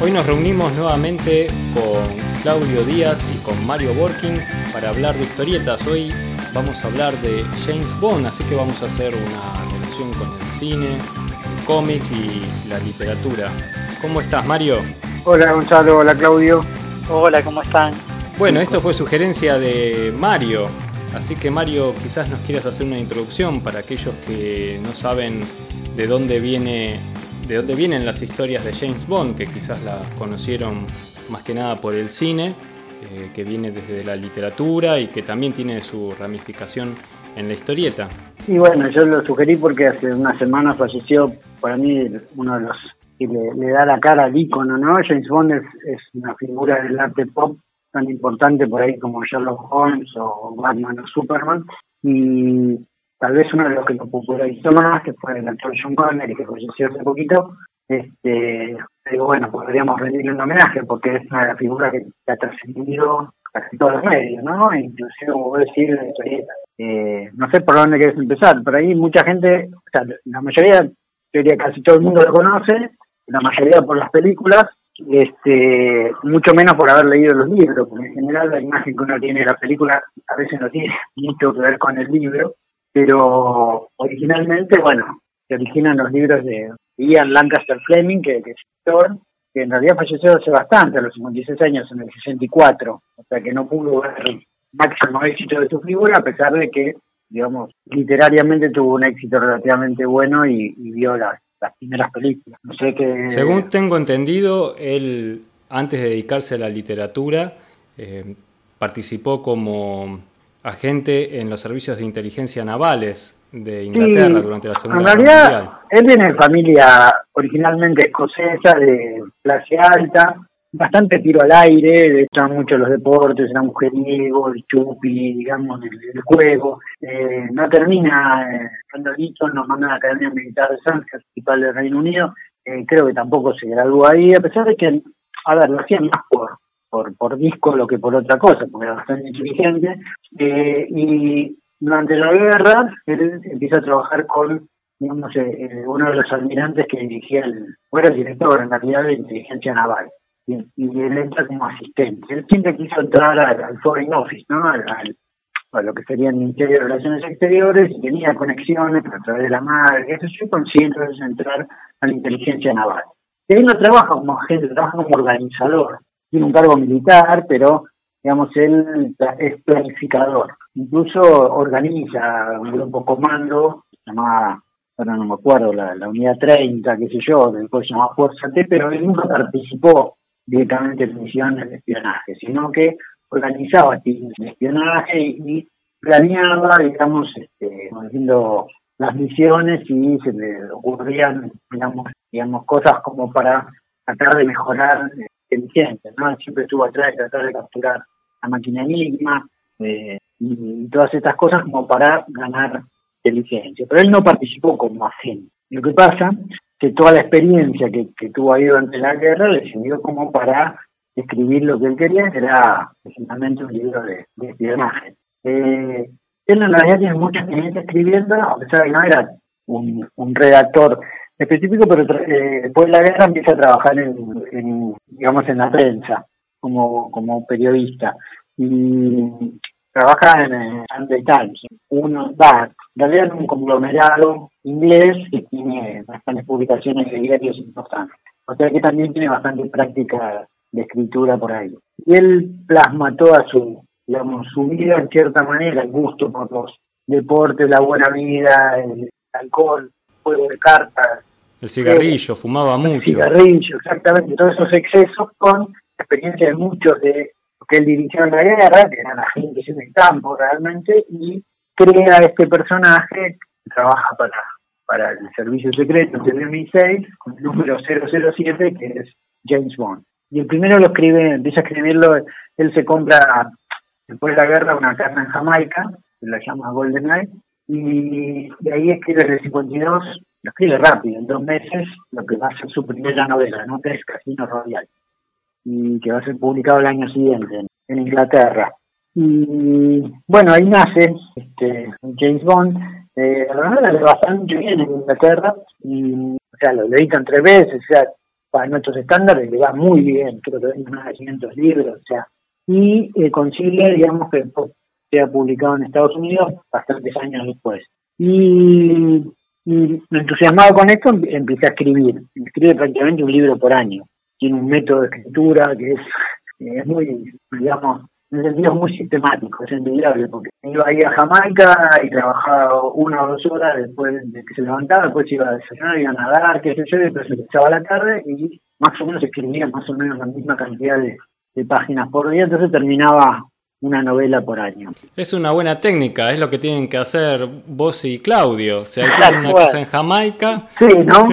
Hoy nos reunimos nuevamente con Claudio Díaz y con Mario Borkin para hablar de historietas. Hoy vamos a hablar de James Bond, así que vamos a hacer una relación con el cine, el cómic y la literatura. ¿Cómo estás, Mario? Hola Gonzalo, hola Claudio. Hola, ¿cómo están? Bueno, esto fue sugerencia de Mario, así que Mario quizás nos quieras hacer una introducción para aquellos que no saben de dónde viene de dónde vienen las historias de James Bond, que quizás las conocieron más que nada por el cine, eh, que viene desde la literatura y que también tiene su ramificación en la historieta. Y bueno, yo lo sugerí porque hace unas semanas falleció para mí uno de los que le, da la cara al ícono, ¿no? James Bond es, es una figura del arte pop tan importante por ahí como Sherlock Holmes o Batman o Superman. Y tal vez uno de los que lo popularizó más, que fue el actor John Connery, que falleció hace poquito, este, bueno, podríamos rendirle un homenaje porque es una de las figuras que, ha trascendido casi todos los medios, ¿no? Inclusive, como decir, en la historieta. Eh, no sé por dónde querés empezar, por ahí mucha gente, o sea, la mayoría, yo diría casi todo el mundo lo conoce, la mayoría por las películas, este mucho menos por haber leído los libros, porque en general la imagen que uno tiene de la película a veces no tiene mucho que ver con el libro, pero originalmente, bueno, se originan los libros de Ian Lancaster Fleming, que, que es escritor, que en realidad falleció hace bastante, a los 56 años, en el 64, o sea que no pudo ver máximo éxito de su figura, a pesar de que, digamos, literariamente tuvo un éxito relativamente bueno y, y vio las, las primeras películas. No sé qué... Según tengo entendido, él, antes de dedicarse a la literatura, eh, participó como agente en los servicios de inteligencia navales de Inglaterra Sí, durante la Segunda En Guerra realidad, Mundial. él viene de familia originalmente escocesa, de clase alta, bastante tiro al aire, le gustaban mucho los deportes, era mujeriego, el chupi, digamos, el, juego. Eh, no termina, eh, cuando Eton nos manda a la Academia Militar de Sandhurst, principal del Reino Unido, eh, creo que tampoco se graduó ahí, a pesar de que, a ver, lo hacían más por, por, disco lo que por otra cosa, porque era bastante inteligente. Eh, y durante la guerra, él empieza a trabajar con digamos, eh, uno de los almirantes que dirigía el, o era el director en realidad de inteligencia naval, y, y él entra como asistente. Él siempre quiso entrar al, Foreign Office, ¿no? Al, a lo que sería el Ministerio de Relaciones Exteriores, y tenía conexiones a través de la madre, eso yo consigue entrar a la inteligencia naval. Y él no trabaja como agente, trabaja como organizador. Tiene un cargo militar, pero digamos, él es planificador. Incluso organiza un grupo comando, llamada, ahora no me acuerdo, la, unidad 30, qué sé yo, después se llamaba Fuerza T, pero él nunca participó directamente en misiones de espionaje, sino que organizaba teams de espionaje y planeaba, digamos, este, las misiones y se le ocurrían, digamos, digamos cosas como para tratar de mejorar eh, inteligencia, ¿no? Él Siempre estuvo atrás de tratar de capturar la máquina Enigma eh, y, todas estas cosas como para ganar inteligencia. Pero él no participó como agente. Lo que pasa que toda la experiencia que, que tuvo ahí durante la guerra le sirvió como para escribir lo que él quería, que era precisamente un libro de, de espionaje. Eh, él en realidad tiene mucha experiencia escribiendo, a pesar de no era un, un redactor específico, pero eh, después de la guerra empieza a trabajar en, en, digamos, en la prensa como, como periodista. Y trabaja en eh, Sunday Times, uno, va, en realidad es un conglomerado inglés que tiene bastantes publicaciones de diarios importantes. O sea que también tiene bastante práctica de escritura por ahí. Y él plasma toda su, digamos, su vida en cierta manera, el gusto por los deportes, la buena vida, el alcohol, juego de cartas, El cigarrillo, fumaba el mucho. cigarrillo, exactamente, todos esos excesos con experiencia de muchos de los que él dirigió la guerra, que eran agentes en el campo realmente, y crea este personaje que trabaja para, para el servicio secreto de MI6, con el número 007, que es James Bond. Y el primero lo escribe, empieza a escribirlo, él se compra después de la guerra una casa en Jamaica, que la llama Golden Eye, y de ahí escribe el 52, lo escribe rápido, en dos meses, lo que va a ser su primera novela, ¿no? que es Casino Royal, y que va a ser publicado el año siguiente en, Inglaterra. Y bueno, ahí nace este, James Bond. Eh, la le va bastante bien en Inglaterra y, o sea, lo editan tres veces, o sea, para nuestros estándares le va muy bien, creo que venden más de 500 libros, o sea, y eh, consigue, digamos, que sea publicado en Estados Unidos bastantes años después. Y, y entusiasmado con esto, empecé a escribir. Escribe prácticamente un libro por año. Tiene un método de escritura que es, es muy, digamos, en el sentido muy sistemático, es envidiable, porque iba ahí a Jamaica y trabajaba una o dos horas después de que se levantaba, después iba a desayunar, iba a nadar, qué sé yo, después se echaba la tarde y más o menos escribía más o menos la misma cantidad de, de páginas por día, entonces terminaba una novela por año. Es una buena técnica, es lo que tienen que hacer vos y Claudio. Se alquilan una casa en Jamaica. Sí, ¿no?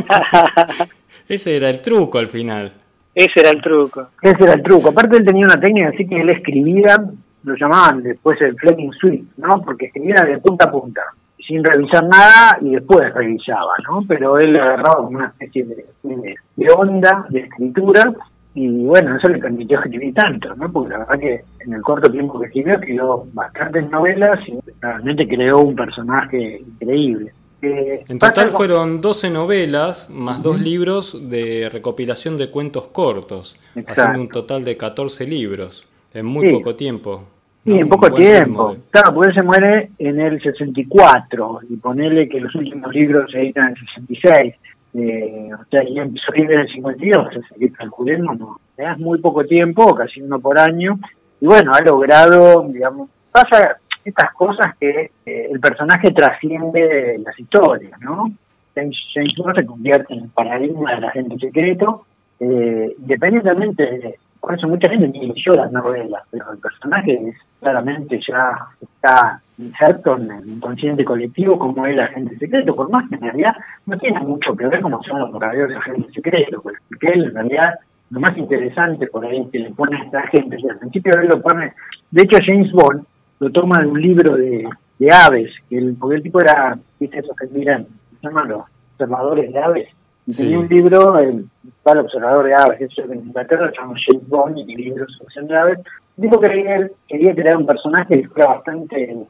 Ese era el truco al final. Ese era el truco. Ese era el truco. Aparte él tenía una técnica así que él escribía, lo llamaban después el Fleming Suite, ¿no? Porque escribía de punta a punta, sin revisar nada y después revisaba, ¿no? Pero él agarraba como una especie de, de onda de escritura y bueno, eso le permitió escribir tanto, ¿no? Porque la verdad que en el corto tiempo que escribió, escribió bastantes novelas y realmente creó un personaje increíble. Eh, en total fueron 12 novelas más dos libros de recopilación de cuentos cortos, haciendo un total de 14 libros en muy poco tiempo. Sí, en poco tiempo. Claro, porque él se muere en el 64 y ponerle que los últimos libros se editan en el 66. Eh, o sea, ya empezó en el 52, o sea, seguir calculando, no. Es muy poco tiempo, casi uno por año. Y bueno, ha logrado, digamos, pasa estas cosas que eh, el personaje trasciende las historias, ¿no? James, Bond se convierte en el paradigma del agente secreto, eh, independientemente de, por eso mucha gente ni leyó las novelas, pero el personaje claramente ya está inserto en el inconsciente colectivo como es el agente secreto, por más que en realidad no tiene mucho que ver como son los de agentes secretos, porque él en realidad lo más interesante por ahí que le pone a esta gente, al principio él lo pone, de hecho James Bond lo toma de un libro de, aves, que el, porque el tipo era, viste esos que miran, se llaman los observadores de aves, y tenía un libro, el principal observador de aves, eso en Inglaterra, se llama James Bond, y libros sobre de aves, dijo que él quería crear un personaje que fuera bastante,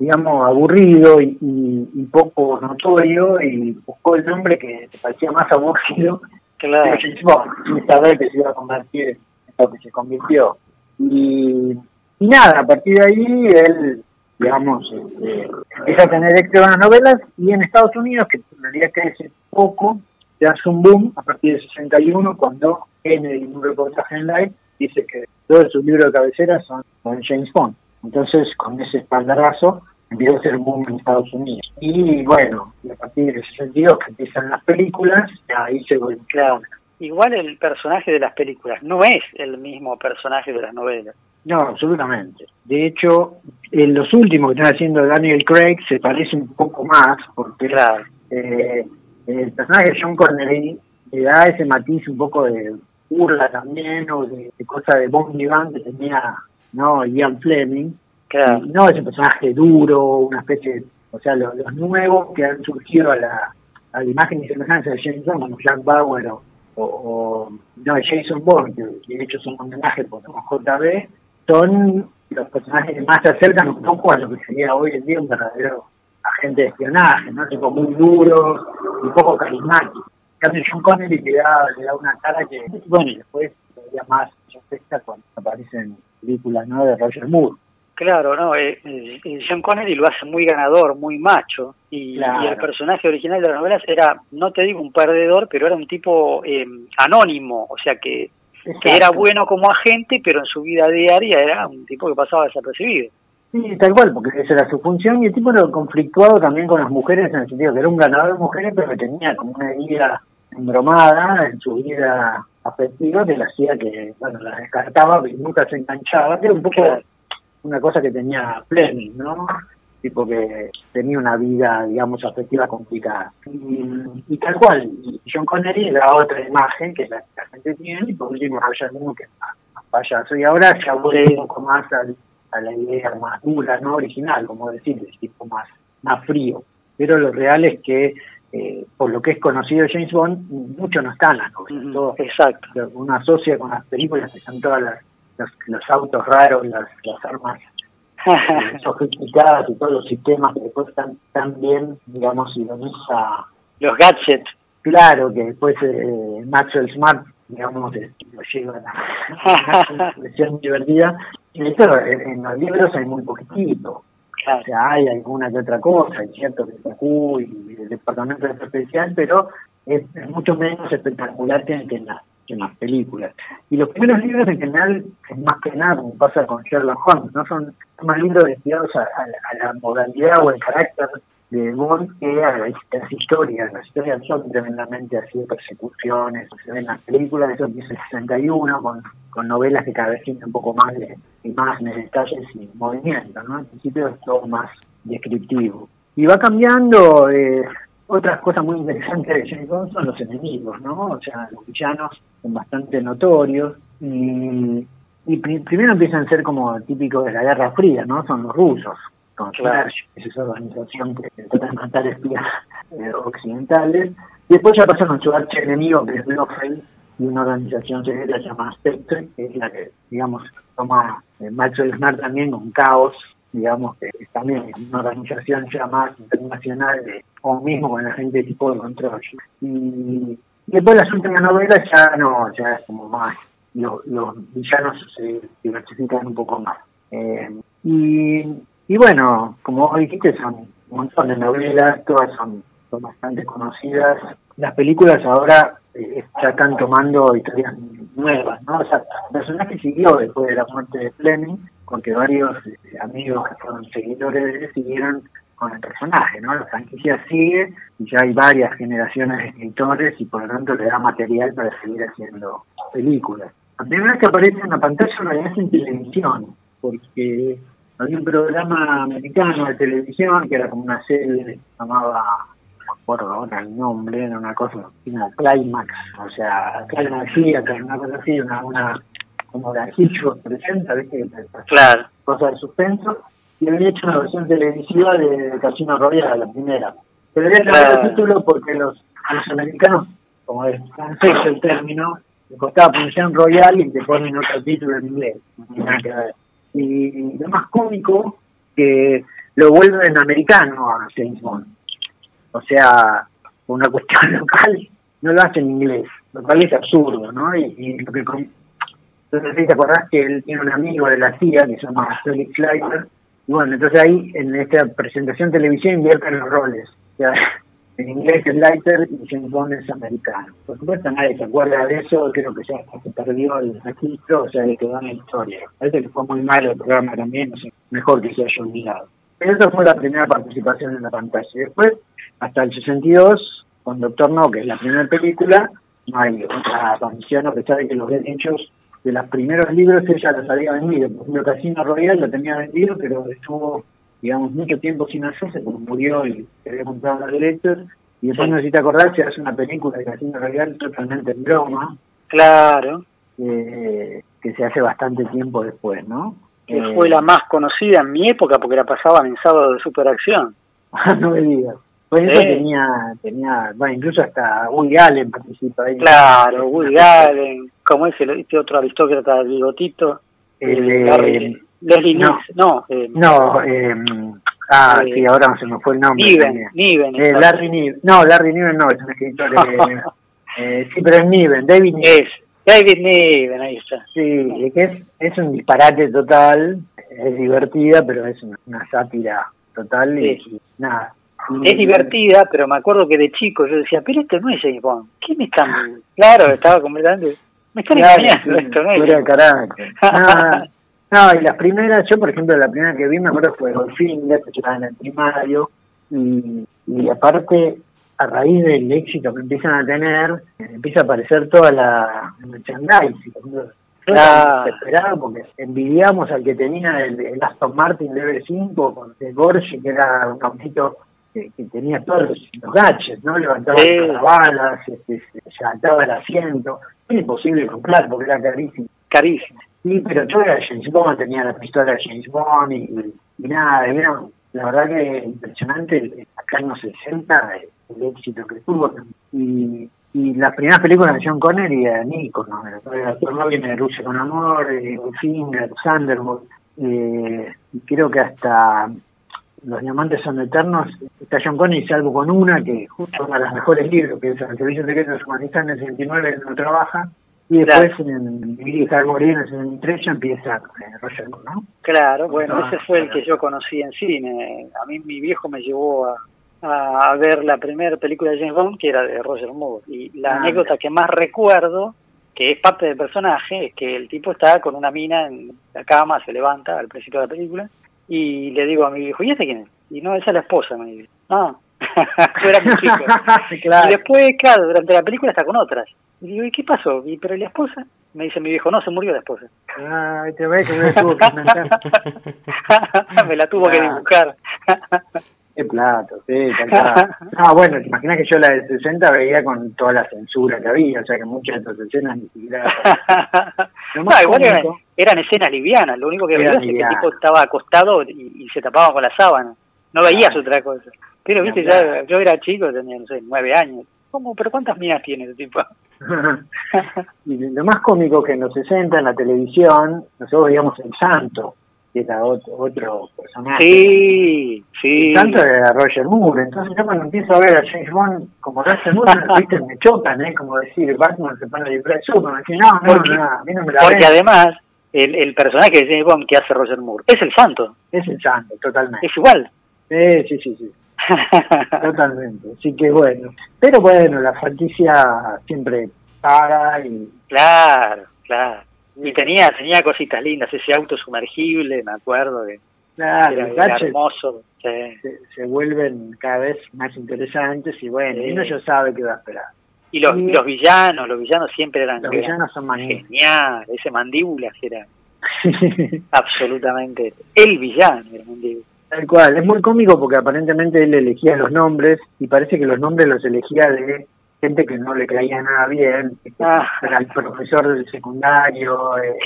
digamos, aburrido y, poco notorio, y buscó el nombre que parecía más aburrido claro. que James Bond, sin saber que se iba a convertir en lo que se convirtió. Y y nada, a partir de ahí él, digamos, este, empieza a tener éxito en las novelas y en Estados Unidos, que en realidad crece poco, se hace un boom a partir de 61 cuando Kennedy, en un reportaje en Live, dice que todos sus libros de cabecera son, son James Bond. Entonces, con ese espaldarazo, empieza a ser boom en Estados Unidos. Y bueno, a partir de 62 que empiezan las películas, ahí se claro. Igual el personaje de las películas no es el mismo personaje de las novelas. No, absolutamente. De hecho, en los últimos que están haciendo Daniel Craig se parece un poco más, porque eh, el personaje de John Connery le da ese matiz un poco de burla también, o de, cosa de Bon Vivant que tenía no Ian Fleming. Claro. no ese personaje duro, una especie, o sea, los, nuevos que han surgido a la, a la imagen y semejanza de James Bond, como Jack Bauer o, o, no, Jason Bourne, que de hecho son un homenaje por JB, son los personajes que más se acercan un poco a lo que sería hoy en día un verdadero agente de espionaje, ¿no? Tipo muy duro y poco carismático. En cambio, John Connery le da, le da una cara que, bueno, y después todavía más afecta cuando aparecen películas ¿no? de Roger Moore. Claro, no, eh, eh, John Connery lo hace muy ganador, muy macho, y, el personaje original de las novelas era, no te digo un perdedor, pero era un tipo eh, anónimo, o sea que que era bueno como agente, pero en su vida diaria era un tipo que pasaba desapercibido. Sí, tal cual, porque esa era su función, y el tipo era conflictuado también con las mujeres, en el sentido que era un ganador de mujeres, pero que tenía como una vida embromada en su vida afectiva, que le hacía que, bueno, la descartaba, y nunca se enganchaba, que era un poco una cosa que tenía Fleming, ¿no? Tipo que tenía una vida, digamos, afectiva complicada. Y, tal cual, John Connery era otra imagen que la, gente tiene, y por último Roger Moore, que es más, payaso. Y ahora ya voy un poco más a, la idea más dura, no original, como decir, tipo más, más frío. Pero lo real es que, eh, por lo que es conocido James Bond, mucho no está en las novelas. Exacto. Uno asocia con las películas que son todas las los, autos raros, las, las armas sofisticadas y todos los sistemas que después están tan bien, digamos, ironiza. Los gadgets. Claro, que después eh, Maxwell Smart, digamos, lo lleva a una expresión divertida. Y esto en, los libros hay muy poquitito. O sea, hay alguna que otra cosa, es cierto que está y el departamento de especial, pero es, mucho menos espectacular que, en las en las películas. Y los primeros libros en general, más que nada, como pasa con Sherlock Holmes, no son más libros destinados a, la modalidad o el carácter de Bond que a las historias. Las historias son tremendamente así de persecuciones, se ven las películas, eso empieza el 61, con, con novelas que cada vez tienen un poco más de imágenes, detalles y movimientos, ¿no? Al principio es todo más descriptivo. Y va cambiando, eh, otras cosas muy interesantes de James Bond son los enemigos, ¿no? O sea, los villanos bastante notorios y, primero empiezan a ser como típicos de la Guerra Fría, ¿no? Son los rusos, con claro. es esa organización que trata de matar espías eh, occidentales. Y después ya pasan a su enemigo que es Blofeld, y una organización secreta llamada Spectre, que es la que, digamos, toma eh, Maxwell Smart también con caos digamos que también una organización ya más internacional de, o mismo con la gente de tipo de control. Y, después las últimas novelas ya no, ya es como más, los, villanos se diversifican un poco más. Eh, y, y bueno, como dijiste, son un montón de novelas, todas son, son bastante conocidas. Las películas ahora eh, ya están tomando historias nuevas, ¿no? O sea, el personaje siguió después de la muerte de Fleming, porque varios eh, amigos que fueron seguidores de él siguieron con el personaje, ¿no? La franquicia sigue y ya hay varias generaciones de escritores y por lo tanto le da material para seguir haciendo películas. La primera vez que aparece en la pantalla realidad es en televisión, porque había un programa americano de televisión que era como una serie que se llamaba, no me acuerdo ahora el nombre, era una cosa como Climax, o sea, Climax una cosa así, una, una como la Hitchcock presenta, ¿viste? Claro. Cosa de suspenso. Y había hecho una versión televisiva de Casino Royale, la primera. Pero había cambiado el título porque los, los americanos, como es francés el término, le costaba pronunciar Royal y te ponen otro título en inglés. Y lo más cómico, que lo vuelven americano a James Bond. O sea, una cuestión local, no lo hacen en inglés, lo cual es absurdo, ¿no? Y, y lo que entonces, ¿te acordás que él tiene un amigo de la CIA que se llama Felix Leiter? Y bueno, entonces ahí en esta presentación televisión invierten los roles. Sea, en inglés es Leiter y James Bond es americano. Por supuesto, nadie se acuerda de eso, creo que ya se perdió el registro, o sea, le quedó en la historia. Parece que fue muy malo el programa también, o sea, mejor que se haya olvidado. Pero esa fue la primera participación en la pantalla. Después, hasta el 62, con Doctor No, que es la primera película, no hay otra aparición, a pesar de que los derechos de los primeros libros ella los había vendido. Por ejemplo, Casino Royal lo tenía vendido, pero estuvo, digamos, mucho tiempo sin hacerse, porque murió y se había comprado los derechos. Y después, no sé si te acordás, se hace una película de Casino Royal totalmente en broma. Claro. que se hace bastante tiempo después, ¿no? Que fue la más conocida en mi época porque la pasaban en sábado de superacción. No me digas. Pues eso tenía, tenía, bueno, incluso hasta Woody Allen participa ahí. Claro, Woody Allen, como es el, este otro aristócrata, el bigotito. El, eh, Leslie no, no, eh, no eh, ah, sí, ahora no se me fue el nombre. Niven, Niven. Eh, Larry Niven, no, Larry Niven no, es un escritor. eh, sí, pero es Niven, David Niven. Es, David Niven, ahí está. Sí, que es, es un disparate total, es divertida, pero es una, una sátira total y, y nada es divertida, pero me acuerdo que de chico yo decía, pero esto no es James Bond. ¿Qué me están...? claro, estaba completamente... Me están engañando esto, ¿no? Carácter. no, y las primeras, yo por ejemplo, la primera que vi me acuerdo fue Goldfinger, que estaba en el primario, y, y aparte, a raíz del éxito que empiezan a tener, empieza a aparecer toda la merchandising. Claro. esperado porque envidiamos al que tenía el, Aston Martin DB5 con el Gorgi, que era un autito que, tenía todos los, gadgets, ¿no? Levantaba las balas, este, se levantaba el asiento. Era imposible comprar porque era carísimo. Carísimo. Sí, pero yo era James Bond, tenía la pistola de James Bond y, nada, era, la verdad que impresionante acá en los 60 el éxito que tuvo. Y, y las primeras películas de John Connery eran íconos. El actor no viene de Rusia con Amor, eh, Finger, Thunderbolt. Eh, y creo que hasta Los Diamantes son Eternos está John Connery salvo con una, que justo una de las mejores libros, que es El Servicio Secreto de Humanista en el 69, no trabaja. Y después en el Vivir y en el 73 ya empieza eh, Roger Moore, ¿no? Claro, bueno, ese fue el que yo conocí en cine. A mí mi viejo me llevó a, a ver la primera película de James Bond, que era de Roger Moore. Y la ah, anécdota que más recuerdo, que es parte del personaje, es que el tipo está con una mina en la cama, se levanta al principio de la película, y le digo a mi viejo, ¿y este quién es? Y no, esa es la esposa, me dice. Ah, yo era muy chico. Y después, claro, durante la película está con otras. Y digo, ¿y qué pasó? ¿Y pero la esposa? Me dice mi viejo, no, se murió la esposa. Ay, te ves que me tuvo que me la tuvo que dibujar. Qué plato, sí, Ah, bueno, te imaginas que yo la de 60 veía con toda la censura que había, o sea que muchas de esas escenas ni siquiera... no, igual eran, escenas livianas, lo único que veía es que el tipo estaba acostado y, se tapaba con la sábana, no veías otra cosa. Pero, viste, ya, yo era chico, tenía, no sé, nueve años. ¿Cómo? ¿Pero cuántas mías tiene ese tipo? y lo más cómico que en los 60 en la televisión, nosotros veíamos El Santo, que era otro, otro personaje. Sí, sí. Tanto era Roger Moore. Entonces yo cuando empiezo a ver a James Bond como Roger Moore, ¿viste? me chocan, ¿eh? Como decir, Batman se pone a no, no, porque, no, a mí no me la Porque además, el, el personaje de James Bond que hace Roger Moore es el santo. Es el santo, totalmente. Es igual. Sí, sí, sí, sí. Totalmente. Así que bueno. Pero bueno, la franquicia siempre paga y... Claro, claro. Y tenía, tenía cositas lindas, ese auto sumergible, me acuerdo de claro, era, hermoso. Se, vuelven cada vez más interesantes y bueno, y uno ya sabe qué va a esperar. Y los, los villanos, los villanos siempre eran, los villanos son genial, ese mandíbula era absolutamente el villano el mandíbula. Tal cual, es muy cómico porque aparentemente él elegía los nombres y parece que los nombres los elegía de gente que no le caía nada bien, ah. era el profesor del secundario, eh,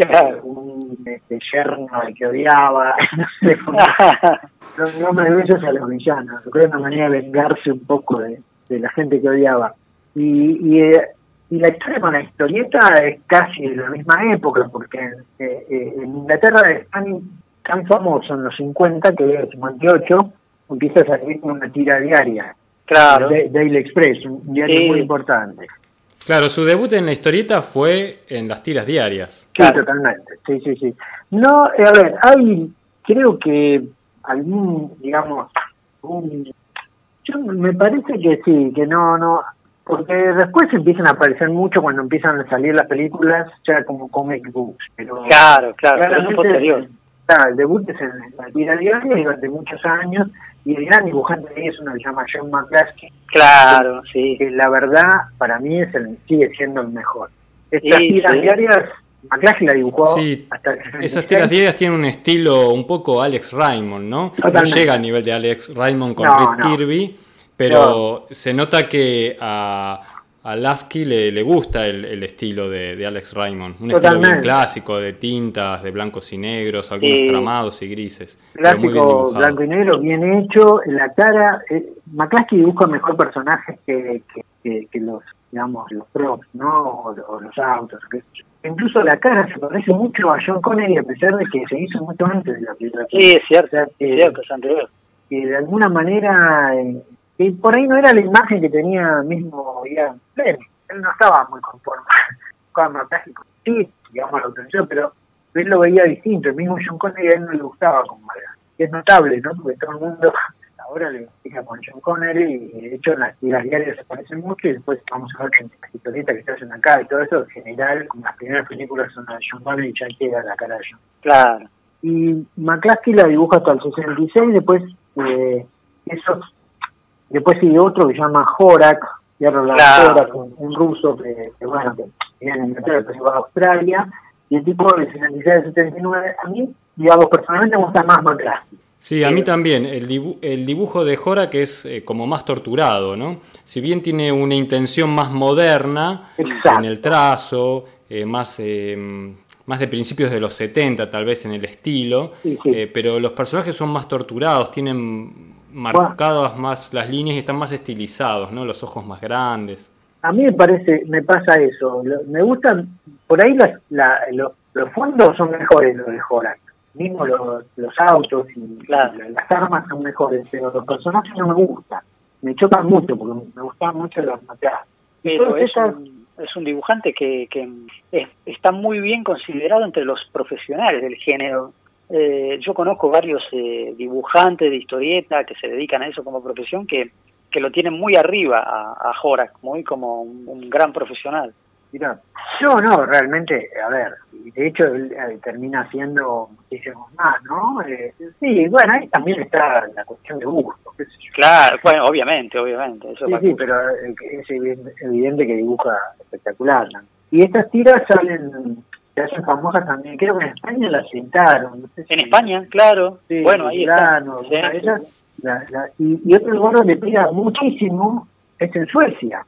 un este, yerno al que odiaba, no sé, los nombres de ellos a los villanos, creo una manera de vengarse un poco de, la gente que odiaba. Y, y, eh, y, la historia con la historieta es casi de la misma época, porque eh, en Inglaterra es tan, tan famoso en los 50 que en el 58 empieza a salir con una tira diaria Claro. Daily Express, un diario muy importante. Claro, su debut en la historieta fue en las tiras diarias. Sí, totalmente. Sí, sí, sí. No, eh, a ver, hay, creo que algún, digamos, un, yo me parece que sí, que no, no, porque después empiezan a aparecer mucho cuando empiezan a salir las películas, ya como comic books. Pero claro, claro, pero es posterior. Claro, el debut es en la tira diaria durante muchos años y el gran dibujante de es uno que se llama John McCluskey. Claro, sí. Que la verdad, para mí, es el, sigue siendo el mejor. Estas tiras diarias, McCluskey la dibujó sí, Esas tiras diarias tienen un estilo un poco Alex Raymond, ¿no? No llega a nivel de Alex Raymond con Rick Kirby, pero se nota que a a Lasky le, le gusta el, estilo de, Alex Raymond. Un estilo bien clásico, de tintas, de blancos y negros, algunos tramados y grises. Clásico, blanco y negro, bien hecho. La cara, eh, McCluskey dibuja mejor personajes que, que, que, los, digamos, los props, ¿no? O, los autos. Incluso la cara se parece mucho a John Connery, a pesar de que se hizo mucho antes de la película. Sí, es cierto, es cierto, es anterior. Que de alguna manera y por ahí no era la imagen que tenía mismo Ian Él no estaba muy conforme con. Sí, digamos, la autorización, pero él lo veía distinto. El mismo John Connery a él no le gustaba como era. Y es notable, ¿no? Porque todo el mundo ahora le fija con John Connery y de hecho las, las diarias se parecen mucho y después vamos a ver que en las historietas que se hacen acá y todo eso, en general, como las primeras películas son de John Connery y ya queda la cara de John. Claro. Y McCluskey la dibuja hasta el 66, después eh, esos Después sigue otro que se llama Horak, un, ruso que, bueno, que viene en Inglaterra, pero va a Australia, y el tipo de 76 79, a mí, digamos, personalmente me gusta más McCluskey. Sí, a mí también. El, dibujo de Horak es eh, como más torturado, ¿no? Si bien tiene una intención más moderna en el trazo, eh, más, eh, más de principios de los 70 tal vez en el estilo, pero los personajes son más torturados, tienen marcadas más las líneas y están más estilizados, ¿no? Los ojos más grandes. a mí me parece, me pasa eso. Me gustan, por ahí los, fondos son mejores los de. Mismo los, los autos y las armas son mejores, pero los personajes no me gustan. Me chocan mucho porque me gustan mucho los materiales. Pero es, un, es un dibujante que, que está muy bien considerado entre los profesionales del género. Eh, yo conozco varios eh, dibujantes de historieta que se dedican a eso como profesión que que lo tienen muy arriba a, a Jorak, muy como un, gran profesional. Mira, no, no, realmente, a ver, de hecho él eh, termina haciendo muchísimos más, ¿no? Eh, sí, bueno, ahí también está la cuestión de gusto. Claro, bueno, obviamente, obviamente. Eso sí, sí, pero es evidente que dibuja espectacular. Y estas tiras salen, se hacen famosas también, creo que en España las sentaron. en España, claro. bueno, ahí está. y, otro lugar donde pega muchísimo es en Suecia.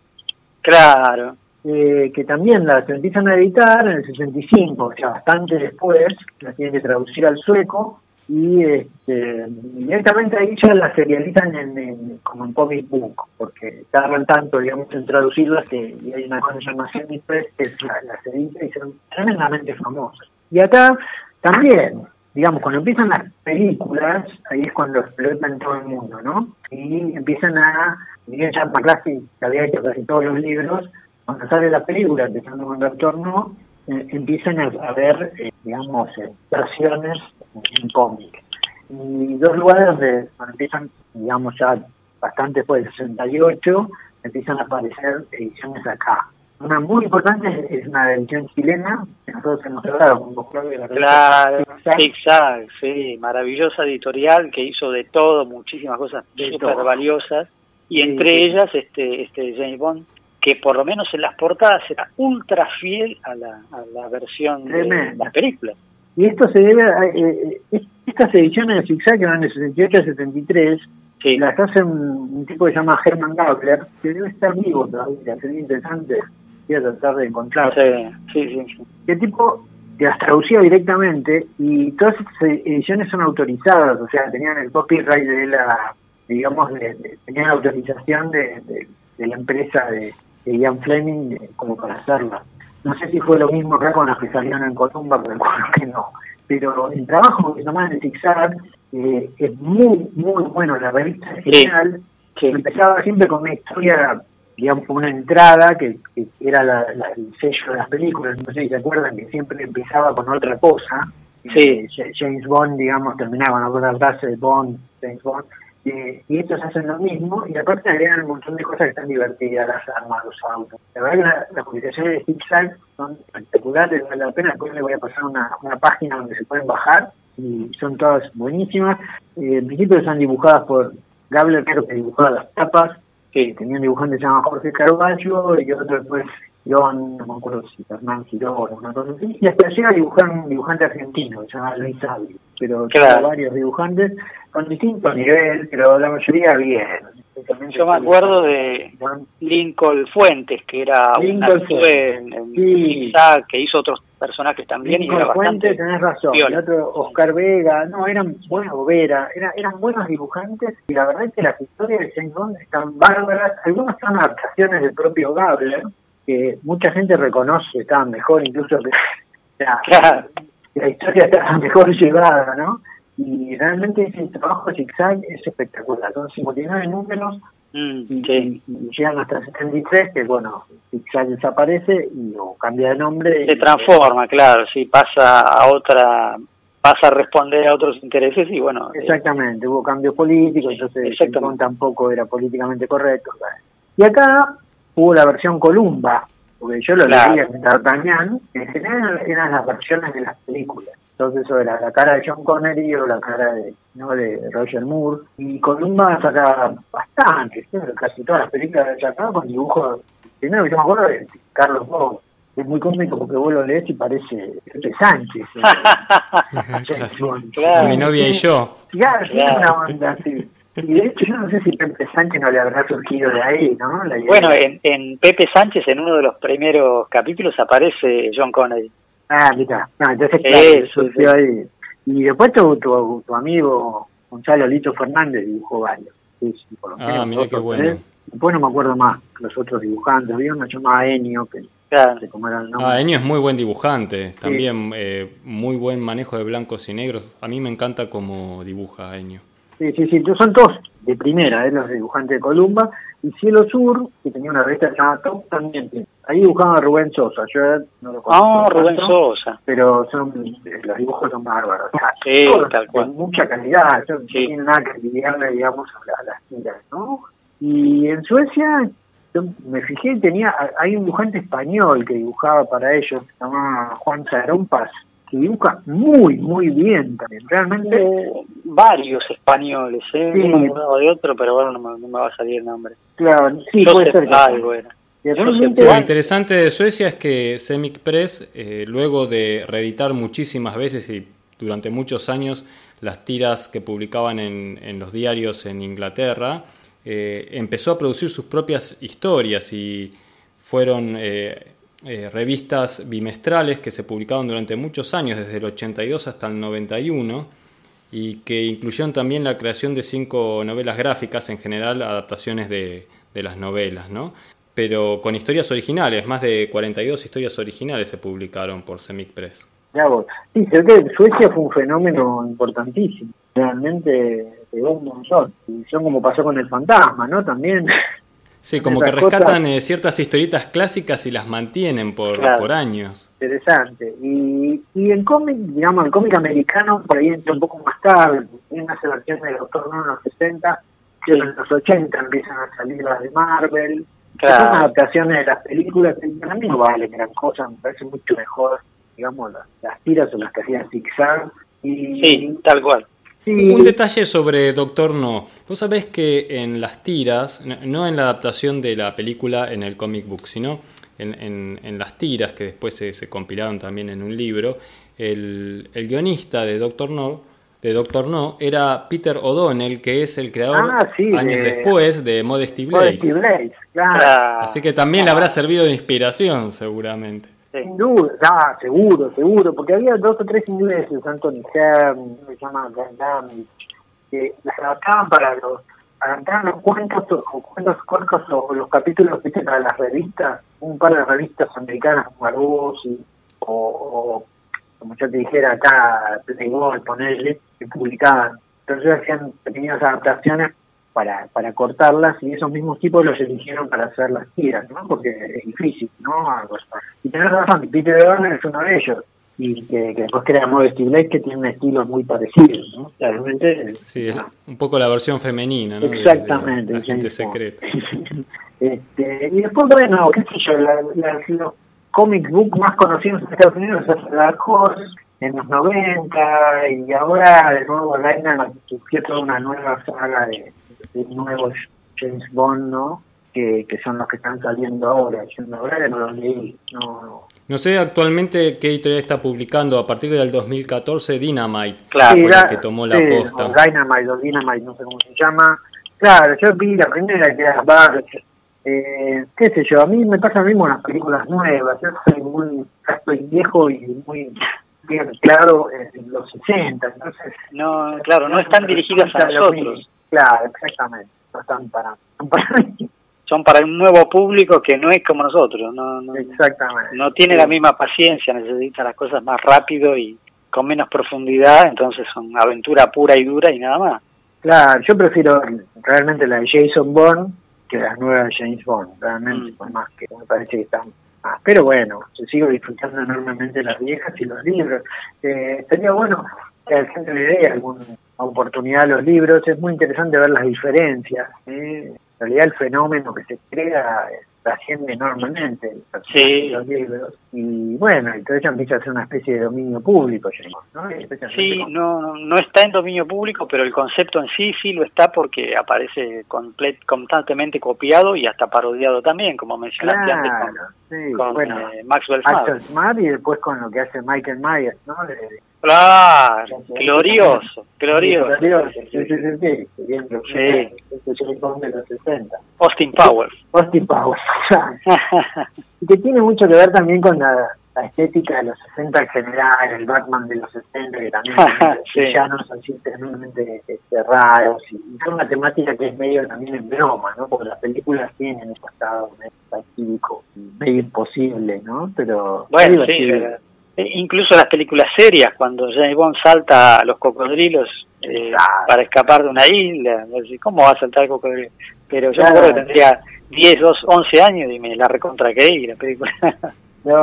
Claro. Eh, que también las empiezan a editar en el 65, o sea, bastante después, las tienen que traducir al sueco, y este, directamente ahí ya las serializan en, como en comic book, porque tardan tanto, digamos, en traducirlas que hay una cosa que se llama semi-press, que las edita y son tremendamente famosas. Y acá también, digamos, cuando empiezan las películas, ahí es cuando explotan todo el mundo, ¿no? Y empiezan a, Miguel McClatchy, que había hecho casi todos los libros, cuando sale la película, empezando con Doctor No, eh, empiezan a, ver, eh, digamos, eh, versiones en cómic. Y dos lugares donde empiezan, digamos, ya bastante después del 68, empiezan a aparecer ediciones acá. Una muy importante es una edición chilena, que nosotros hemos hablado con vos, la Claro, Zigzag, sí, maravillosa editorial que hizo de todo, muchísimas cosas súper valiosas, y entre ellas este, este James Bond, que por lo menos en las portadas era ultra fiel a la, a la versión de las películas. Y esto se debe a, eh, eh, estas ediciones de Zigzag que van de 68 a 73, las hace un, tipo que se llama Herman Gabler, que debe estar vivo todavía, sería interesante voy a tratar de encontrar. Sí, sí, sí. ¿Qué tipo las traducía directamente y todas estas ediciones son autorizadas, o sea, tenían el copyright de la, digamos, de, tenían la autorización de, de, la empresa de, Ian Fleming como para hacerla. No sé si fue lo mismo acá con las que salieron en Columba, pero que no. Pero el trabajo que llama de Zigzag eh, es muy, muy bueno. La revista es genial. Empezaba siempre con una historia digamos, una entrada que, era la, el sello de las películas, no sé si se acuerdan que siempre empezaba con otra cosa. Sí. James Bond, digamos, terminaba con otra frase de Bond, James Bond. Y estos hacen lo mismo y aparte agregan un montón de cosas que están divertidas, las armas, autos. La verdad que las publicaciones de Zigzag son espectaculares, vale la pena. Después les voy a pasar una, una página donde se pueden bajar y son todas buenísimas. Eh, en principio están dibujadas por Gabler, creo que dibujaba las tapas, que tenía un dibujante que se llama Jorge Carballo y otro después John, no me acuerdo si Hernán Girón una cosa así, y hasta llega a dibujar un dibujante argentino que se llama Luis Sabio, pero claro. varios dibujantes con distinto nivel, pero la mayoría bien. Yo me acuerdo de Lincoln Fuentes, que era Lincoln un sí. que hizo otros personajes también Lincoln y era Fuentes, tenés razón. El otro, Oscar Vega, no, eran buenos, Vera, eran buenos dibujantes y la verdad es que las historias de James Bond están bárbaras. Algunas son adaptaciones del propio Gabler, que mucha gente reconoce que estaban mejor, incluso que la, la historia estaba mejor llevada, ¿no? y realmente ese trabajo de zigzag es espectacular. Son 59 números mm, y, llegan hasta 73, que bueno, zigzag desaparece y o cambia de nombre. Se transforma, claro, sí, pasa a otra pasa a responder a otros intereses y bueno. Eh, Exactamente, hubo cambios políticos, entonces tampoco era políticamente correcto. Y acá hubo la versión Columba, porque yo lo leía en D'Artagnan, en general eran las versiones de las películas. Entonces eso era la cara de John Connery o la cara de, ¿no? de Roger Moore. Y Columba saca bastante, casi todas las películas de sacado con dibujos. Primero yo me acuerdo de Carlos Bob. Es muy cómico porque vos lo lees y parece Pepe Sánchez. claro. Mi novia y yo. Claro, claro. una onda así. Y de hecho yo no sé si Pepe Sánchez no le habrá surgido de ahí, ¿no? bueno, en, en Pepe Sánchez en uno de los primeros capítulos aparece John Connery. Ah, mira, no, entonces claro, surgió ahí. Y después tu, tu, amigo Gonzalo Lito Fernández dibujó varios. Sí, por lo ah, mira qué bueno. Después no me acuerdo más los otros dibujantes. Había uno llamado Enio, que claro. se cómo era el nombre. Ah, Enio es muy buen dibujante. También eh, muy buen manejo de blancos y negros. A mí me encanta cómo dibuja Enio. Sí, sí, sí. Son todos de primera, ¿eh? los dibujantes de Columba. Y Cielo Sur, que tenía una revista llamada Top, también. Ahí dibujaba Rubén Sosa. Yo no lo conozco. Ah, Rubén Sosa. Pero son, los dibujos son bárbaros. sí, tal cual. mucha calidad. no tiene nada que envidiarle, digamos, a, las tiras, ¿no? Y en Suecia, me fijé, tenía hay un dibujante español que dibujaba para ellos, se llama Juan Zarompas, que dibuja muy, muy bien también. Realmente. varios españoles, ¿eh? Sí. No de otro, pero bueno, no me, va a salir el nombre. Claro, sí, puede ser. Algo era. Lo interesante de Suecia es que Semic Press, eh, luego de reeditar muchísimas veces y durante muchos años las tiras que publicaban en, en los diarios en Inglaterra, eh, empezó a producir sus propias historias y fueron eh, eh, revistas bimestrales que se publicaban durante muchos años, desde el 82 hasta el 91, y que incluyeron también la creación de cinco novelas gráficas, en general adaptaciones de, las novelas, ¿no? pero con historias originales, más de 42 historias originales se publicaron por Semic Press. Sí, creo que Suecia fue un fenómeno importantísimo realmente pegó un montón. Y son como pasó con el fantasma, ¿no? También. Sí, como que rescatan eh, ciertas historietas clásicas y las mantienen por, por años. Interesante. Y, y el cómic, digamos, el cómic americano, por ahí entra un poco más tarde, tiene una versión de Doctor No en los 60, que en los 80 empiezan a salir las de Marvel. Claro. Son adaptaciones de las películas que para mí no valen gran cosa, me parece mucho mejor, digamos, las, las tiras o las que hacían zigzag. Y, sí, tal cual. Un detalle sobre Doctor No. Vos sabés que en las tiras, no en la adaptación de la película en el comic book, sino en, en, las tiras que después se, compilaron también en un libro, el, el, guionista de Doctor No, de Doctor No era Peter O'Donnell, que es el creador ah, años después de Modesty Blaze. Así que también le habrá servido de inspiración, seguramente. Sin duda, seguro, seguro, porque había dos o tres ingleses, Anthony Hearn, se llama Gandami, que las adaptaban para los, adaptaban los cuentos o cuentos cortos o los capítulos ¿viste? para las revistas, un par de revistas americanas como Argos o, como yo te dijera acá, Playboy, ponerle, que publicaban. Entonces hacían pequeñas adaptaciones para, para cortarlas y esos mismos tipos los eligieron para hacer las tiras, ¿no? Porque es difícil, ¿no? Y tenés razón, Peter Werner es uno de ellos y que, que después crea Modesty Blake que tiene un estilo muy parecido, ¿no? Realmente... Sí, es un poco la versión femenina, ¿no? Exactamente. la gente secreta. este, y después, bueno, qué sé yo, la, los comic book más conocidos en Estados Unidos es Dark Horse, en los 90 y ahora de nuevo Laina surgió toda una nueva saga de, de nuevos James Bond, ¿no? Que, que son los que están saliendo ahora. Yo no los leí. No, no. sé actualmente qué editorial está publicando a partir del 2014 Dynamite, claro, que tomó la posta. Dynamite o Dynamite, no sé cómo se llama. Claro, yo vi la primera que era Barch. Eh, qué sé yo, a mí me pasa lo mismo en las películas nuevas. Yo soy muy, estoy viejo y muy bien claro en los 60, entonces... No, claro, no están dirigidas a nosotros. Claro, exactamente. No están para, Son para un nuevo público que no es como nosotros. No, no, exactamente. No tiene la misma paciencia, necesita las cosas más rápido y con menos profundidad, entonces son aventura pura y dura y nada más. Claro, yo prefiero realmente la de Jason Bourne que las nuevas de James Bond, realmente, mm. por más que me parece que están más. Pero bueno, yo sigo disfrutando enormemente las viejas y los libros. Eh, sería bueno que la gente le dé alguna oportunidad a los libros, es muy interesante ver las diferencias. ¿eh? En realidad el fenómeno que se crea trasciende enormemente sí. los libros. Y bueno, entonces empieza a ser una especie de dominio público, ¿no? Sí, no, no está en dominio público, pero el concepto en sí sí lo está porque aparece constantemente copiado y hasta parodiado también, como mencionaste antes con, eh, Maxwell Smart. y después con lo que hace Michael Myers, ¿no? Claro, glorioso, glorioso. Sí, sí, sí, sí. Austin Powers. Austin Powers. y que tiene mucho que ver también con la, la estética de los 60 en general, el Batman de los 60, que también sí. villanos así tremendamente este, raros, y, es una temática que es medio también en broma, ¿no? Porque las películas tienen ese estado medio medio imposible, ¿no? Pero... Bueno, sí, eh, incluso las películas serias, cuando James Bond salta a los cocodrilos eh, para escapar de una isla, ¿cómo va a saltar el cocodrilo? Pero yo claro. que tendría 10, 11 años y me la recontra la película. No,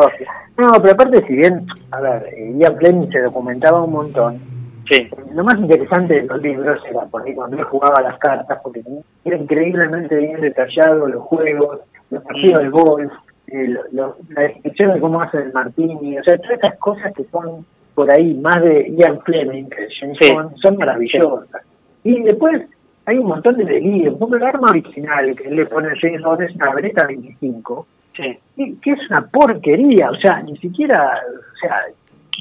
no, pero aparte, si bien, a ver, eh, Ian Fleming se documentaba un montón, sí. lo más interesante de los libros era porque cuando él jugaba las cartas, porque era increíblemente bien detallado los juegos, los partidos de golf, eh, la descripción de cómo hace el martini, o sea, todas estas cosas que son por ahí más de Ian Fleming James Bond, son maravillosas. Y después hay un montón de delirios, como el arma original que él le pone a James Bond es una Beretta 25, Sí. Que, es una porquería, o sea, ni siquiera, o sea,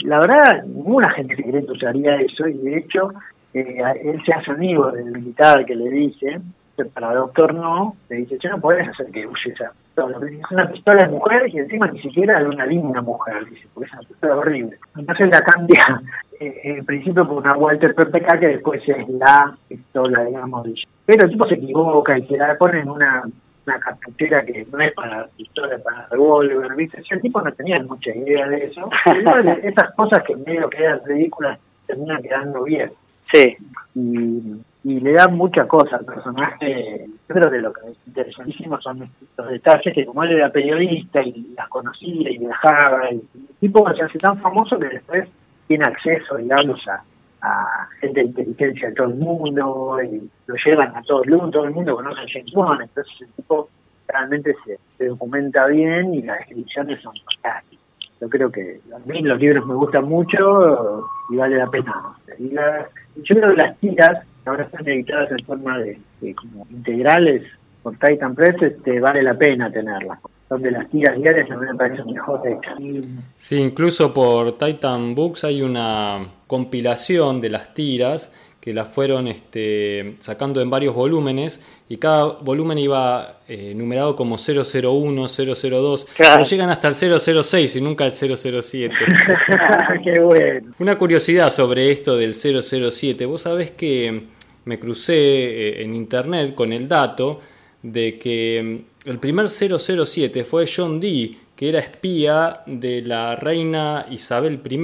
la verdad, ninguna gente secreta usaría eso y de hecho eh, él se hace amigo del militar que le dice, para el doctor no, le dice, yo no podés hacer que use esa pistola, es una pistola de mujer y encima ni siquiera de una linda mujer, dice, porque es una pistola horrible. Entonces la cambia eh, en principio por una Walter PPK que después es la pistola, digamos, pero el tipo se equivoca y se la pone en una una cartuchera que no es para pistola, para revólver, ¿viste? el tipo no tenía mucha idea de eso. esas cosas que medio quedan ridículas terminan quedando bien. Sí. Y, le dan mucha cosa al personaje. Yo creo que lo que es interesantísimo son estos detalles que como él era periodista y las conocía y viajaba, y el tipo se hace tan famoso que después tiene acceso, digamos, a, a gente de inteligencia de todo el mundo y lo llevan a todo el mundo, todo el mundo conoce a James Bond, entonces el tipo realmente se, documenta bien y las descripciones son fantásticas. Yo creo que a mí los libros me gustan mucho y vale la pena. Y yo creo que las tiras, ahora están editadas en forma de, como integrales por Titan Press, este, vale la pena tenerlas. Donde las tiras diarias a mí me parecen mejor Sí, incluso por Titan Books hay una compilación de las tiras que las fueron este, sacando en varios volúmenes y cada volumen iba eh, numerado como 001, 002, pero llegan hasta el 006 y nunca el 007. Qué bueno. Una curiosidad sobre esto del 007, vos sabés que me crucé eh, en internet con el dato de que el primer 007 fue John Dee, que era espía de la reina Isabel I.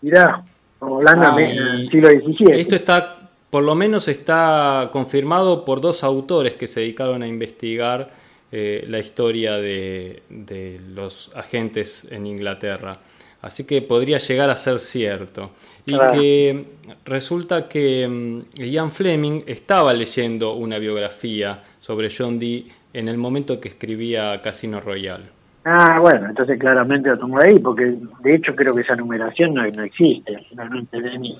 Mirá, Holanda ah, siglo XVII. Esto está, por lo menos está confirmado por dos autores que se dedicaron a investigar eh, la historia de, de, los agentes en Inglaterra. Así que podría llegar a ser cierto. Y que resulta que mm, Ian Fleming estaba leyendo una biografía sobre John Dee en el momento que escribía Casino Royale. Ah, bueno, entonces claramente lo tomo de ahí, porque de hecho creo que esa numeración no, no existe. Finalmente de mi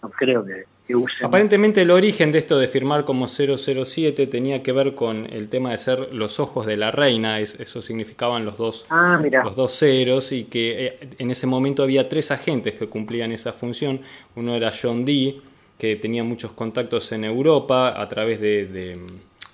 no creo que, use. Aparentemente el origen de esto de firmar como 007 tenía que ver con el tema de ser los ojos de la reina, eso significaban los dos, ah, los dos ceros, y que eh, en ese momento había tres agentes que cumplían esa función. Uno era John Dee, que tenía muchos contactos en Europa a través de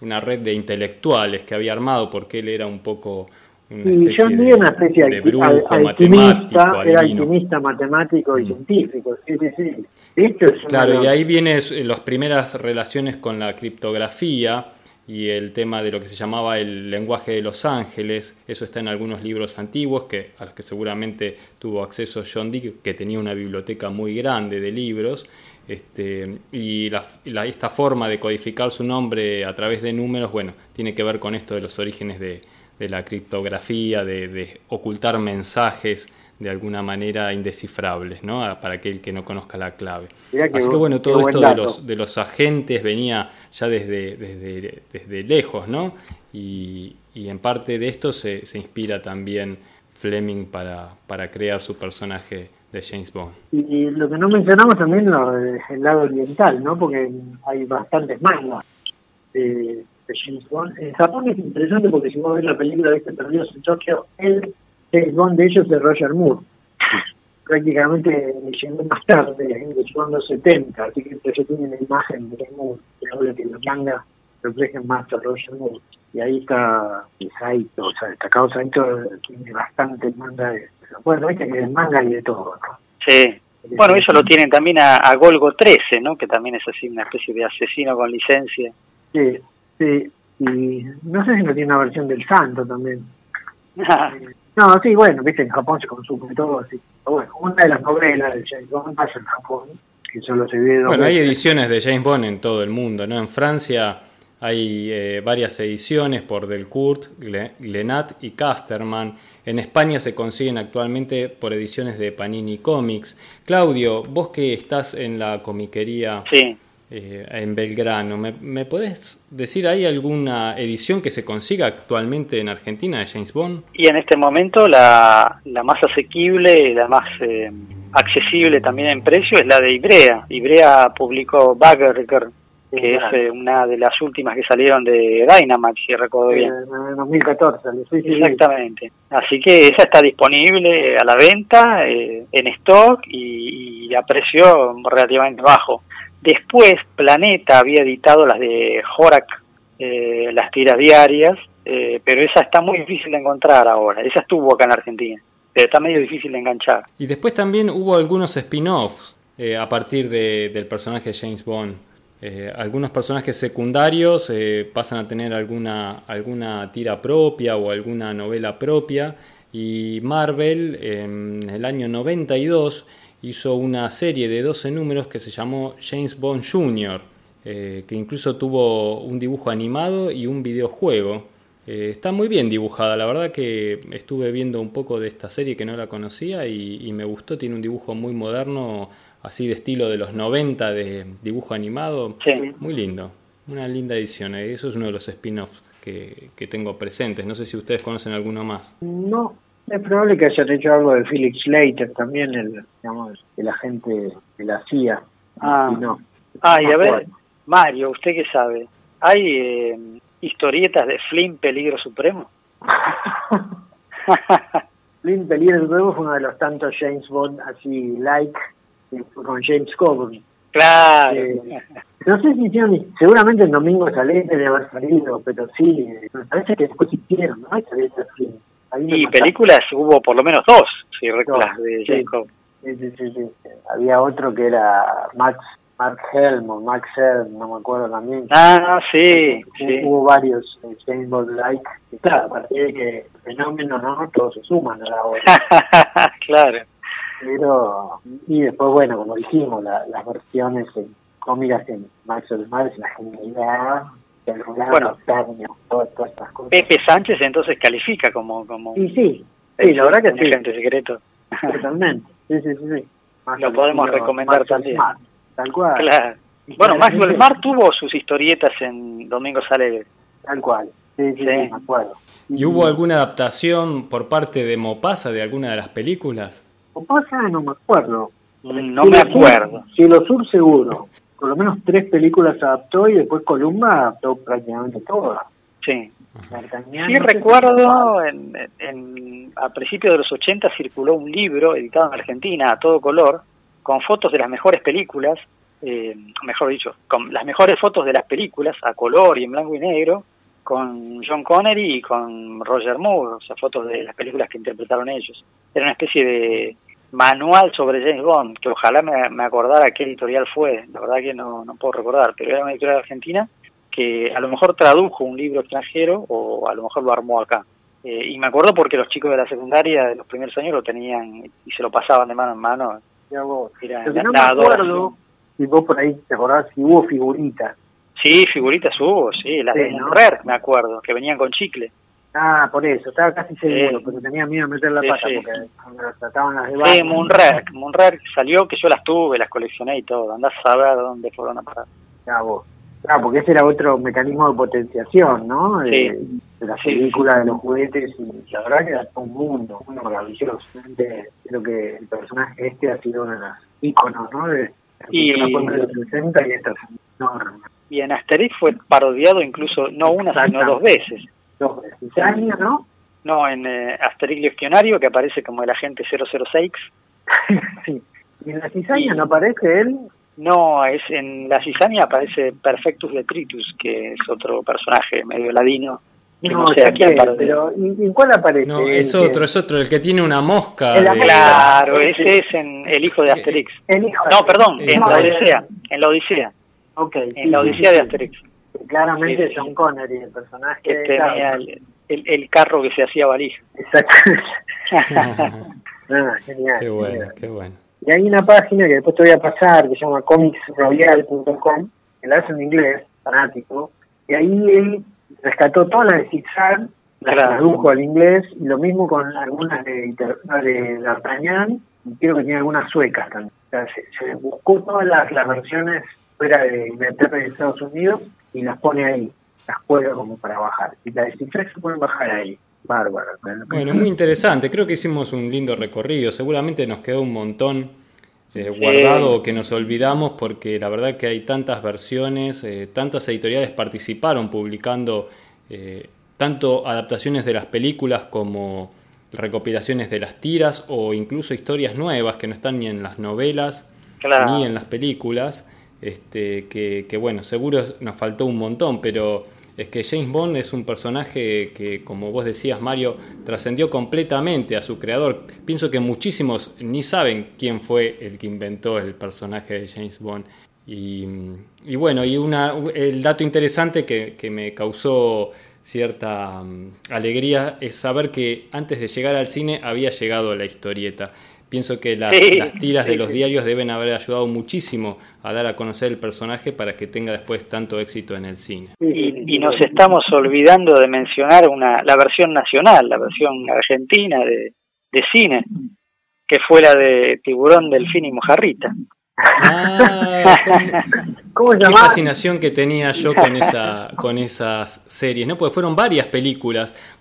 una red de intelectuales que había armado porque él era un poco una especie, de, una especie de, brujo, matemático, era alquimista, matemático y mm. científico. Sí, sí, sí. claro, y ahí vienen las primeras relaciones con la criptografía y el tema de lo que se llamaba el lenguaje de los ángeles. Eso está en algunos libros antiguos que, a los que seguramente tuvo acceso John Dee, que tenía una biblioteca muy grande de libros. Este, y la, esta forma de codificar su nombre a través de números, bueno, tiene que ver con esto de los orígenes de, la criptografía, de, ocultar mensajes de alguna manera indescifrables, ¿no? Para aquel que no conozca la clave. Así que bueno, todo esto de los, de los agentes venía ya desde, desde, desde lejos, ¿no? Y, y, en parte de esto se, se inspira también Fleming para, para crear su personaje de James Bond. Y, lo que no mencionamos también es el lado oriental, ¿no? Porque hay bastantes mangas de, James Bond. En Japón es interesante porque si vos ves la película de este Perdidos en Tokio, el James Bond de ellos es Roger Moore. Prácticamente llegó más tarde, en los 70, así que se tiene la imagen de Moore, que habla que los mangas reflejen más a Roger Moore. Y ahí está Saito, o sea, destacado Saito tiene bastante manga de... Bueno, viste que el manga y de todo, ¿no? Sí. Bueno, eso lo tienen también a, a, Golgo 13, ¿no? Que también es así una especie de asesino con licencia. Sí, sí. Y no sé si no tiene una versión del Santo también. no, sí, bueno, viste, en Japón se consume todo así. Pero bueno, una de las novelas de James Bond pasa en Japón, que solo se ve Bueno, hay ediciones de James Bond en todo el mundo, ¿no? En Francia hay eh, varias ediciones por Delcourt, Glenat y Casterman. En España se consiguen actualmente por ediciones de Panini Comics. Claudio, vos que estás en la comiquería sí. Eh, en Belgrano, ¿me, ¿me podés decir, hay alguna edición que se consiga actualmente en Argentina de James Bond? Y en este momento la, la más asequible y la más eh, accesible también en precio es la de Ibrea. Ibrea publicó Bagger que es eh, una de las últimas que salieron de Dynamax, si recuerdo bien. En 2014, sí, sí, Exactamente. Así que esa está disponible a la venta, eh, en stock y, y, a precio relativamente bajo. Después, Planeta había editado las de Horak, eh, las tiras diarias, eh, pero esa está muy difícil de encontrar ahora. Esa estuvo acá en Argentina, pero está medio difícil de enganchar. Y después también hubo algunos spin-offs eh, a partir de, del personaje James Bond. Eh, algunos personajes secundarios pasan a tener alguna, alguna tira propia o alguna novela propia y Marvel en el año 92 hizo una serie de 12 números que se llamó James Bond Jr., eh, que incluso tuvo un dibujo animado y un videojuego. Eh, está muy bien dibujada, la verdad que estuve viendo un poco de esta serie que no la conocía y, y me gustó, tiene un dibujo muy moderno así de estilo de los 90 de dibujo animado. Sí. Muy lindo, una linda edición. ¿eh? Eso es uno de los spin-offs que, que, tengo presentes. No sé si ustedes conocen alguno más. No, es probable que hayan hecho algo de Felix Slater también, el, digamos, el agente de la CIA. Ah, y no. ah y a ver, Mario, ¿usted qué sabe? ¿Hay eh, historietas de Flynn Peligro Supremo? Flynn Peligro Supremo fue uno de los tantos James Bond así like con James Coburn. Claro. Eh, no sé si hicieron, seguramente el domingo sale debe haber salido, pero sí, me parece que después hicieron, ¿no? Y películas hubo por lo menos dos, si recuerdas, de Coburn. Sí, sí, sí, sí, Había otro que era Max Mark Helm o Max Helm, no me acuerdo también. Ah, sí, hubo, sí. Hubo varios eh, James Bond like. Y claro, a partir de que fenómeno, ¿no? Todos se suman a la hora. claro pero y después bueno como dijimos la, las versiones en cómicas en Max Mars la genialidad bueno Octavio, todas, todas estas cosas Pepe Sánchez entonces califica como como y sí sí la verdad que sí agente secreto totalmente sí sí sí, sí. lo podemos recomendar también Smart, tal cual claro bueno Maxwell Smart tuvo sus historietas en Domingo Sale tal cual sí sí, sí. me acuerdo ¿Y hubo alguna adaptación por parte de Mopasa de alguna de las películas? O pasa, no me acuerdo. No me acuerdo. Cielo Sur seguro. Por lo menos tres películas adaptó y después Columba adaptó prácticamente todas. Sí. Sí recuerdo, en, en, a principios de los 80 circuló un libro editado en Argentina a todo color, con fotos de las mejores películas, eh, mejor dicho, con las mejores fotos de las películas a color y en blanco y negro, con John Connery y con Roger Moore, o sea, fotos de las películas que interpretaron ellos. Era una especie de manual sobre James Bond, que ojalá me, me acordara qué editorial fue, la verdad que no, no puedo recordar, pero era una editorial argentina que a lo mejor tradujo un libro extranjero o a lo mejor lo armó acá. Eh, y me acuerdo porque los chicos de la secundaria de los primeros años lo tenían y se lo pasaban de mano en mano. Era no me acuerdo si vos por ahí te acordás si hubo figuritas. Sí, figuritas hubo, sí, las Sí, de ¿no? Me acuerdo, que venían con chicle. Ah, por eso, estaba casi seguro, Sí. pero tenía miedo de meter la Sí, pata sí. porque cuando las trataban las de Sí, Batman- Munrer, Munrer salió que yo las tuve, las coleccioné y todo. Andás a saber dónde fueron a parar. Ah, vos. Ah, porque ese era otro mecanismo de potenciación, ¿no? Sí. de la Sí, película, de los juguetes, y la verdad que era todo un mundo, un mundo maravilloso. Creo que el personaje este ha sido uno de los íconos, ¿no? De, Y- de los 60 y esta es enorme. Y en Asterix fue parodiado incluso no una, sino dos veces. Años, ¿no? No, en eh, Asterix Legionario, que aparece como el agente 006. sí. Y en la cizaña no aparece él, No, es en la cizaña aparece Perfectus Detritus, que es otro personaje medio ladino. No, sé a quién pero ¿en cuál aparece? No, es otro, es otro, el que tiene una mosca. Claro, ese es en El hijo de Asterix. no, perdón, en la Odisea. En la Odisea. Okay, en la Odisea de Asterix. Claramente John Connery, el personaje. Que tenía el, el, carro que se hacía valija. Exacto. ah, genial. Qué bueno, qué bueno. Y hay una página que después te voy a pasar que se llama comicsroyal.com, que la hace en inglés, fanático, y ahí él rescató todas las de Zigzag, las tradujo al inglés, y lo mismo con algunas de, de D'Artagnan, y creo que tiene algunas suecas también. O sea, se, buscó todas las, las versiones fuera de Inglaterra y Estados Unidos y las pone ahí, las juega como para bajar. Y las de Zigzag se pueden bajar ahí. Bárbaro. Bueno, muy interesante. Creo que hicimos un lindo recorrido. Seguramente nos quedó un montón eh, guardado que nos olvidamos porque la verdad que hay tantas versiones, eh, tantas editoriales participaron publicando eh, tanto adaptaciones de las películas como recopilaciones de las tiras o incluso historias nuevas que no están ni en las novelas ni en las películas. Este, que, bueno, seguro nos faltó un montón, pero es que James Bond es un personaje que, como vos decías, Mario, trascendió completamente a su creador. Pienso que muchísimos ni saben quién fue el que inventó el personaje de James Bond. Y, bueno, y una, el dato interesante que, que me causó cierta mm, alegría es saber que antes de llegar al cine había llegado la historieta. Pienso que las, tiras de los diarios deben haber ayudado muchísimo a dar a conocer el personaje para que tenga después tanto éxito en el cine. Y, nos estamos olvidando de mencionar una, la versión nacional, la versión argentina de, cine, que fue la de Tiburón, Delfín y Mojarrita. Ah, ¿cómo, Qué fascinación que tenía yo con esa con esas series, ¿no? Porque fueron varias películas.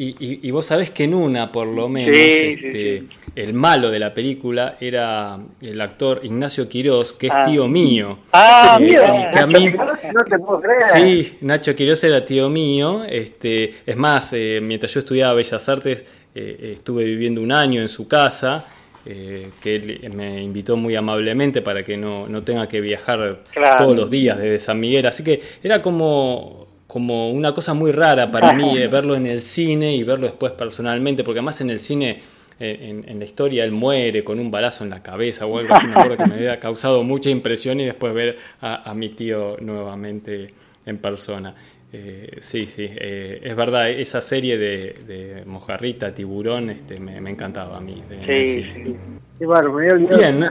Y, vos sabés que en una, por lo menos, este, el malo de la película era el actor Ignacio Quirós, que es ah. tío mío. Ah, eh, que a mí, no te puedo creer. Sí, Nacho Quirós era tío mío. Este, es más, eh, mientras yo estudiaba Bellas Artes, eh, estuve viviendo un año en su casa. que él me invitó muy amablemente para que no, no tenga que viajar todos los días desde San Miguel. Así que era como como una cosa muy rara para mí eh, verlo en el cine y verlo después personalmente, porque además en el cine, eh, en, la historia, él muere con un balazo en la cabeza o algo así, me acuerdo que me había causado mucha impresión y después ver a, mi tío nuevamente en persona. Eh, sí, sí, es verdad, esa serie de, Mojarrita, Tiburón, este, me, encantaba a mí. sí, sí. Bien,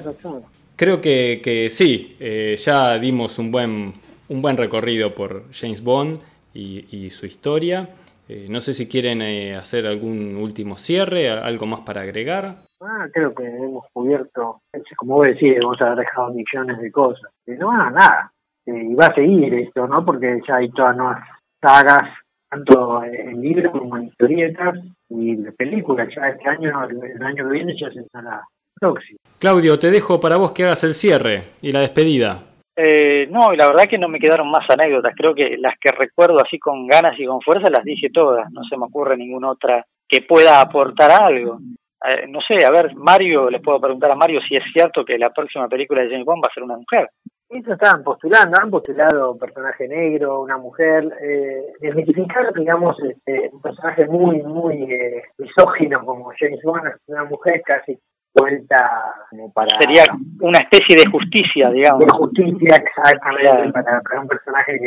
creo que, que sí, ya dimos un buen un buen recorrido por James Bond y, su historia. Eh, no sé si quieren eh, hacer algún último cierre, algo más para agregar. Ah, creo que hemos cubierto, como vos decís, hemos dejado millones de cosas. Y no, nada. Eh, y va a seguir esto, ¿no? Porque ya hay todas nuevas sagas, tanto en libros como en historietas y de películas. Ya este año, el, año que viene, ya se la próxima. Claudio, te dejo para vos que hagas el cierre y la despedida. Eh, no, y la verdad que no me quedaron más anécdotas. Creo que las que recuerdo así con ganas y con fuerza las dije todas. No se me ocurre ninguna otra que pueda aportar algo. Eh, no sé, a ver, Mario, les puedo preguntar a Mario si es cierto que la próxima película de James Bond va a ser una mujer. Eso estaban postulando, han postulado un personaje negro, una mujer, eh, desmitificar, digamos, este, un personaje muy, muy eh, misógino como James Bond, una mujer casi vuelta como para... Sería una especie de justicia, digamos. De justicia, exactamente, para, para, un personaje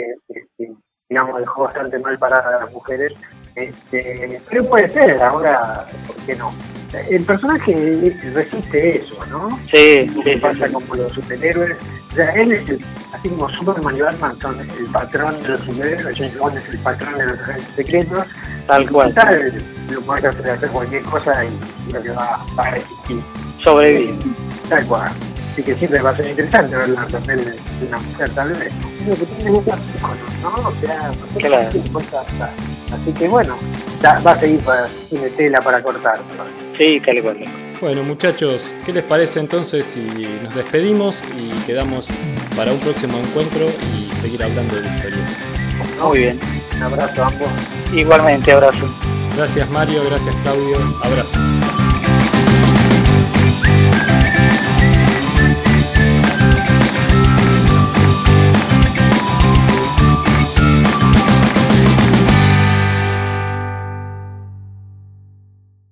que, digamos, dejó bastante mal parada a las mujeres. Este, pero puede ser, ahora, ¿por qué no? El personaje resiste eso, ¿no? Sí, sí pasa como los superhéroes. O sea, él es el, así como Superman y Batman son el patrón de los superhéroes, James Bond es el patrón de los agentes secretos. Tal cual. Tal, lo puede hacer, hacer cualquier cosa y lo que va, va a resistir sobrevivir. Tal cual. Así que siempre va a ser interesante ver la papel de una mujer, tal vez. que tiene muchos ¿no? O sea, claro. Así que bueno, va a seguir para, tiene tela para cortar. Sí, tal cual. Bueno, muchachos, ¿qué les parece entonces si nos despedimos y quedamos para un próximo encuentro y seguir hablando de historia? Muy bien. Un abrazo a ambos. Igualmente, abrazo. Gracias Mario, gracias Claudio, abrazo.